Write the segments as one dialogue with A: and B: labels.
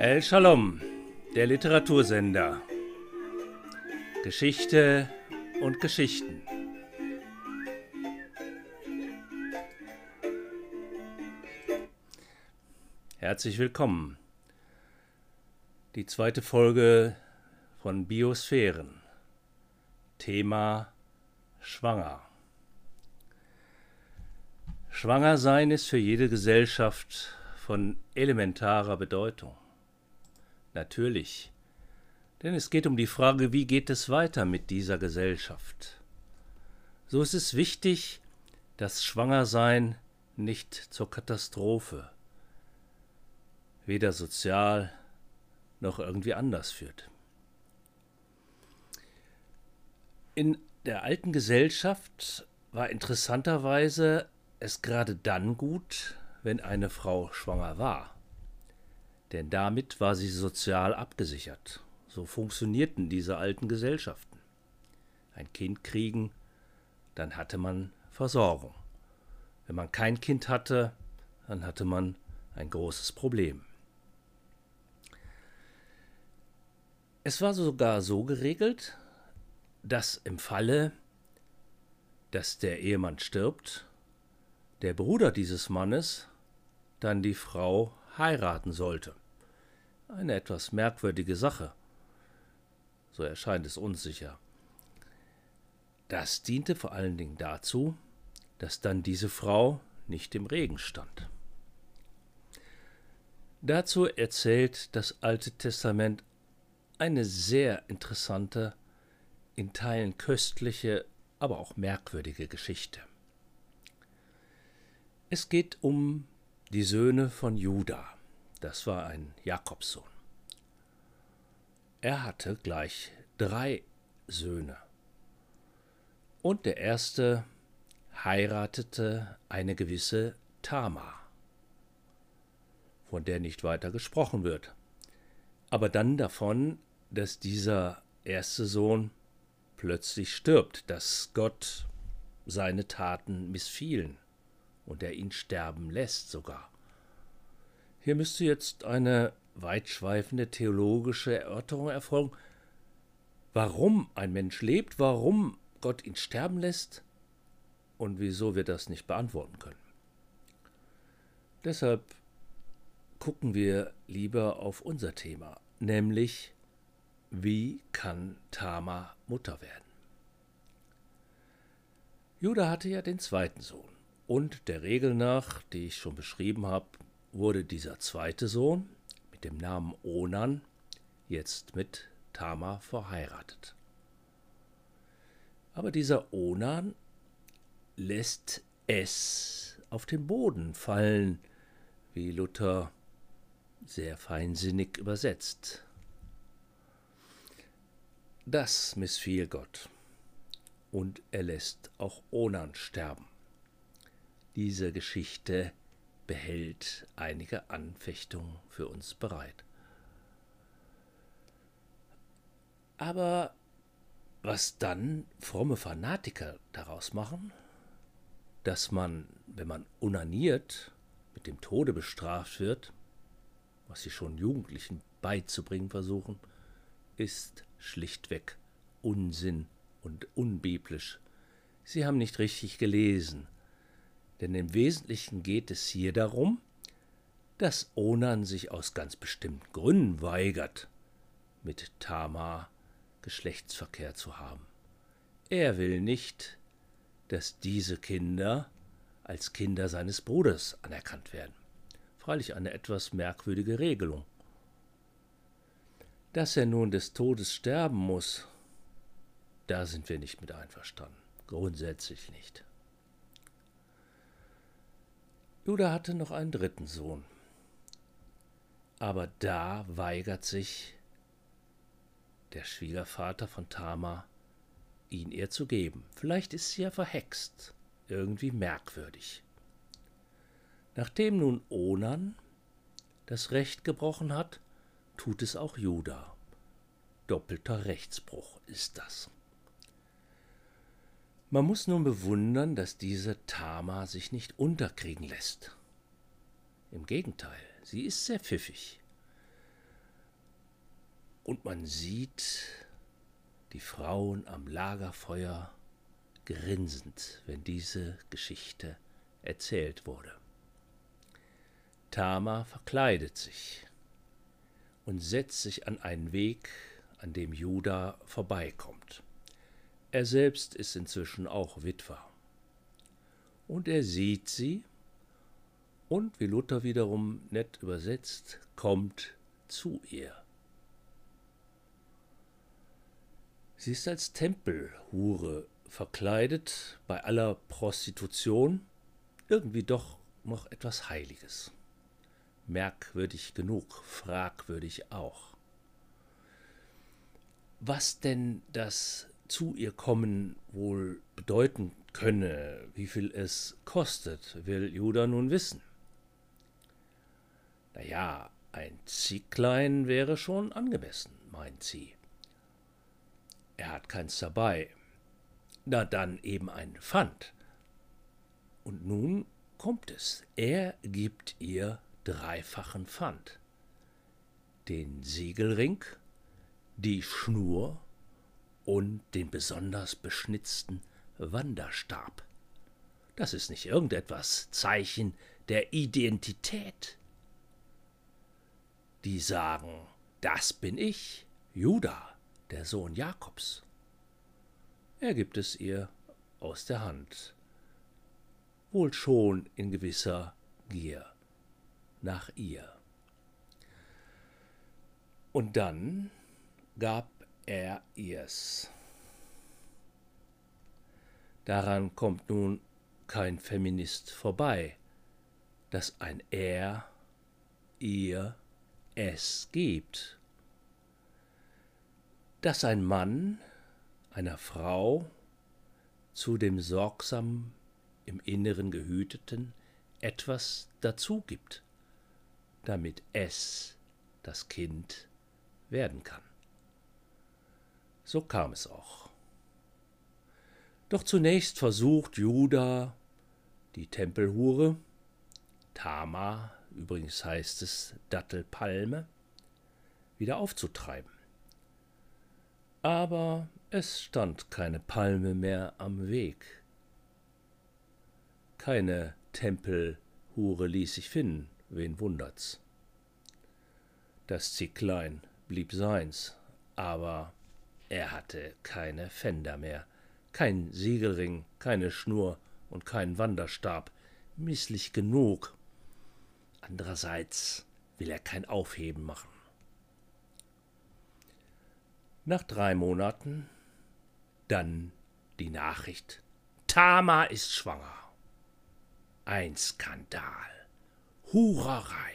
A: El Shalom, der Literatursender. Geschichte und Geschichten. Herzlich willkommen. Die zweite Folge von Biosphären. Thema Schwanger. Schwanger sein ist für jede Gesellschaft von elementarer Bedeutung. Natürlich, denn es geht um die Frage, wie geht es weiter mit dieser Gesellschaft. So ist es wichtig, dass Schwangersein nicht zur Katastrophe, weder sozial noch irgendwie anders führt. In der alten Gesellschaft war interessanterweise es gerade dann gut, wenn eine Frau schwanger war. Denn damit war sie sozial abgesichert. So funktionierten diese alten Gesellschaften. Ein Kind kriegen, dann hatte man Versorgung. Wenn man kein Kind hatte, dann hatte man ein großes Problem. Es war sogar so geregelt, dass im Falle, dass der Ehemann stirbt, der Bruder dieses Mannes dann die Frau heiraten sollte. Eine etwas merkwürdige Sache. So erscheint es uns sicher. Das diente vor allen Dingen dazu, dass dann diese Frau nicht im Regen stand. Dazu erzählt das Alte Testament eine sehr interessante, in Teilen köstliche, aber auch merkwürdige Geschichte. Es geht um die Söhne von Juda. Das war ein Jakobssohn. Er hatte gleich drei Söhne. Und der erste heiratete eine gewisse Tamar, von der nicht weiter gesprochen wird, aber dann davon, dass dieser erste Sohn plötzlich stirbt, dass Gott seine Taten missfielen und er ihn sterben lässt sogar. Hier müsste jetzt eine weitschweifende theologische Erörterung erfolgen, warum ein Mensch lebt, warum Gott ihn sterben lässt und wieso wir das nicht beantworten können. Deshalb gucken wir lieber auf unser Thema, nämlich wie kann Tama Mutter werden? Judah hatte ja den zweiten Sohn. Und der Regel nach, die ich schon beschrieben habe, wurde dieser zweite Sohn mit dem Namen Onan jetzt mit Tama verheiratet. Aber dieser Onan lässt es auf den Boden fallen, wie Luther sehr feinsinnig übersetzt. Das missfiel Gott, und er lässt auch Onan sterben. Diese Geschichte behält einige Anfechtungen für uns bereit. Aber was dann fromme Fanatiker daraus machen, dass man, wenn man unaniert, mit dem Tode bestraft wird, was sie schon Jugendlichen beizubringen versuchen, ist schlichtweg Unsinn und unbiblisch. Sie haben nicht richtig gelesen, denn im Wesentlichen geht es hier darum, dass Onan sich aus ganz bestimmten Gründen weigert, mit Tamar Geschlechtsverkehr zu haben. Er will nicht, dass diese Kinder als Kinder seines Bruders anerkannt werden. Freilich eine etwas merkwürdige Regelung. Dass er nun des Todes sterben muss, da sind wir nicht mit einverstanden. Grundsätzlich nicht. Judah hatte noch einen dritten Sohn. Aber da weigert sich der Schwiegervater von Tama, ihn ihr zu geben. Vielleicht ist sie ja verhext, irgendwie merkwürdig. Nachdem nun Onan das Recht gebrochen hat, tut es auch Judah. Doppelter Rechtsbruch ist das. Man muss nun bewundern, dass diese Tama sich nicht unterkriegen lässt. Im Gegenteil, sie ist sehr pfiffig. und man sieht die Frauen am Lagerfeuer grinsend, wenn diese Geschichte erzählt wurde. Tama verkleidet sich und setzt sich an einen Weg, an dem Judah vorbeikommt. Er selbst ist inzwischen auch Witwer. Und er sieht sie und, wie Luther wiederum nett übersetzt, kommt zu ihr. Sie ist als Tempelhure verkleidet, bei aller Prostitution, irgendwie doch noch etwas Heiliges. Merkwürdig genug, fragwürdig auch. Was denn das zu ihr kommen wohl bedeuten könne, wie viel es kostet, will Judah nun wissen. Naja, ein Zieglein wäre schon angemessen, meint sie. Er hat keins dabei. Na dann eben ein Pfand. Und nun kommt es. Er gibt ihr dreifachen Pfand. Den Siegelring, die Schnur und den besonders beschnitzten Wanderstab. Das ist nicht irgendetwas Zeichen der Identität. Die sagen, das bin ich, Judah, der Sohn Jakobs. Er gibt es ihr aus der Hand, wohl schon in gewisser Gier nach ihr. Und dann gab er ihr's. Daran kommt nun kein Feminist vorbei, dass ein Er ihr es gibt, dass ein Mann einer Frau zu dem sorgsam im Inneren gehüteten etwas dazu gibt, damit es das Kind werden kann. So kam es auch. Doch zunächst versucht Judah, die Tempelhure, Tama, übrigens heißt es Dattelpalme, wieder aufzutreiben. Aber es stand keine Palme mehr am Weg. Keine Tempelhure ließ sich finden, wen wundert's. Das Zicklein blieb seins, aber er hatte keine Fender mehr, kein Siegelring, keine Schnur und keinen Wanderstab, misslich genug. Andererseits will er kein Aufheben machen. Nach drei Monaten dann die Nachricht, Tama ist schwanger. Ein Skandal. Hurerei.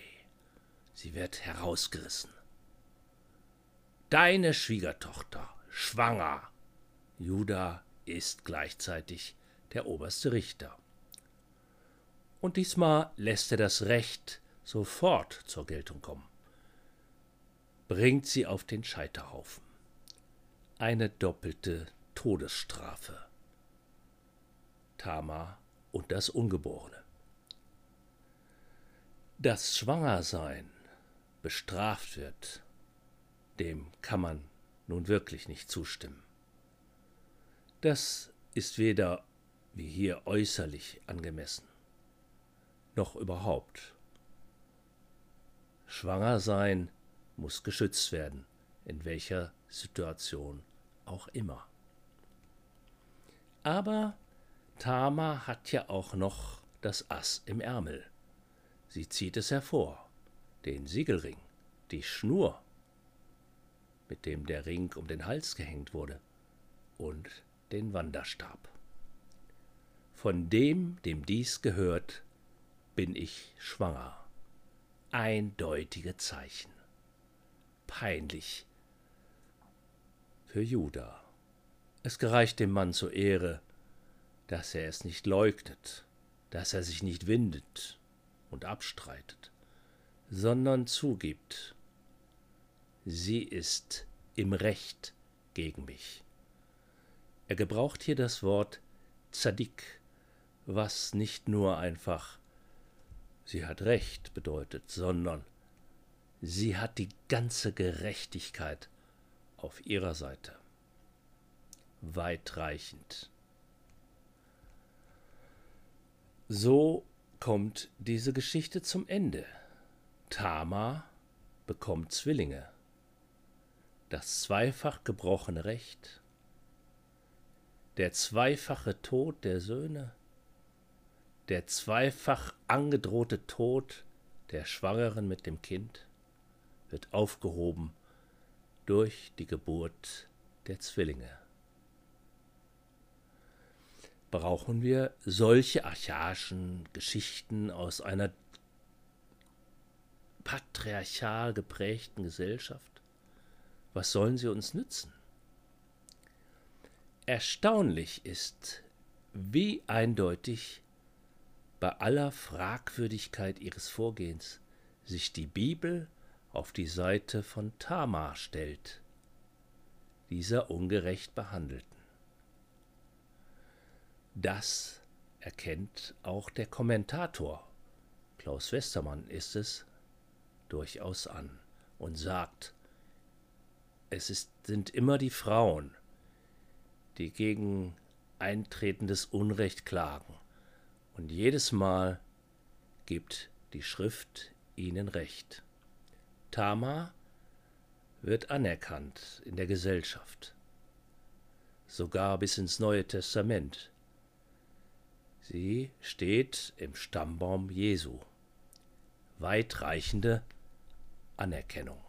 A: Sie wird herausgerissen. Deine Schwiegertochter, schwanger. Judah ist gleichzeitig der oberste Richter. Und diesmal lässt er das Recht sofort zur Geltung kommen. Bringt sie auf den Scheiterhaufen. Eine doppelte Todesstrafe. Tama und das Ungeborene. Dass Schwangersein bestraft wird, dem kann man nun wirklich nicht zustimmen. Das ist weder wie hier äußerlich angemessen, noch überhaupt. Schwanger sein muss geschützt werden, in welcher Situation auch immer. Aber Tama hat ja auch noch das Ass im Ärmel. Sie zieht es hervor, den Siegelring, die Schnur, mit dem der Ring um den Hals gehängt wurde, und den Wanderstab. Von dem, dem dies gehört, bin ich schwanger. Eindeutige Zeichen. Peinlich für Judah. Es gereicht dem Mann zur Ehre, dass er es nicht leugnet, dass er sich nicht windet und abstreitet, sondern zugibt, sie ist im Recht gegen mich. Er gebraucht hier das Wort Zadik, was nicht nur einfach sie hat Recht bedeutet, sondern sie hat die ganze Gerechtigkeit auf ihrer Seite. Weitreichend. So kommt diese Geschichte zum Ende. Tama bekommt Zwillinge. Das zweifach gebrochene Recht, der zweifache Tod der Söhne, der zweifach angedrohte Tod der Schwangeren mit dem Kind wird aufgehoben durch die Geburt der Zwillinge. Brauchen wir solche archaischen Geschichten aus einer patriarchal geprägten Gesellschaft? Was sollen sie uns nützen? Erstaunlich ist, wie eindeutig bei aller Fragwürdigkeit ihres Vorgehens sich die Bibel auf die Seite von Tamar stellt, dieser ungerecht behandelten. Das erkennt auch der Kommentator, Klaus Westermann ist es, durchaus an und sagt, es ist, sind immer die Frauen, die gegen eintretendes Unrecht klagen, und jedes Mal gibt die Schrift ihnen Recht. Tama wird anerkannt in der Gesellschaft, sogar bis ins Neue Testament. Sie steht im Stammbaum Jesu. Weitreichende Anerkennung.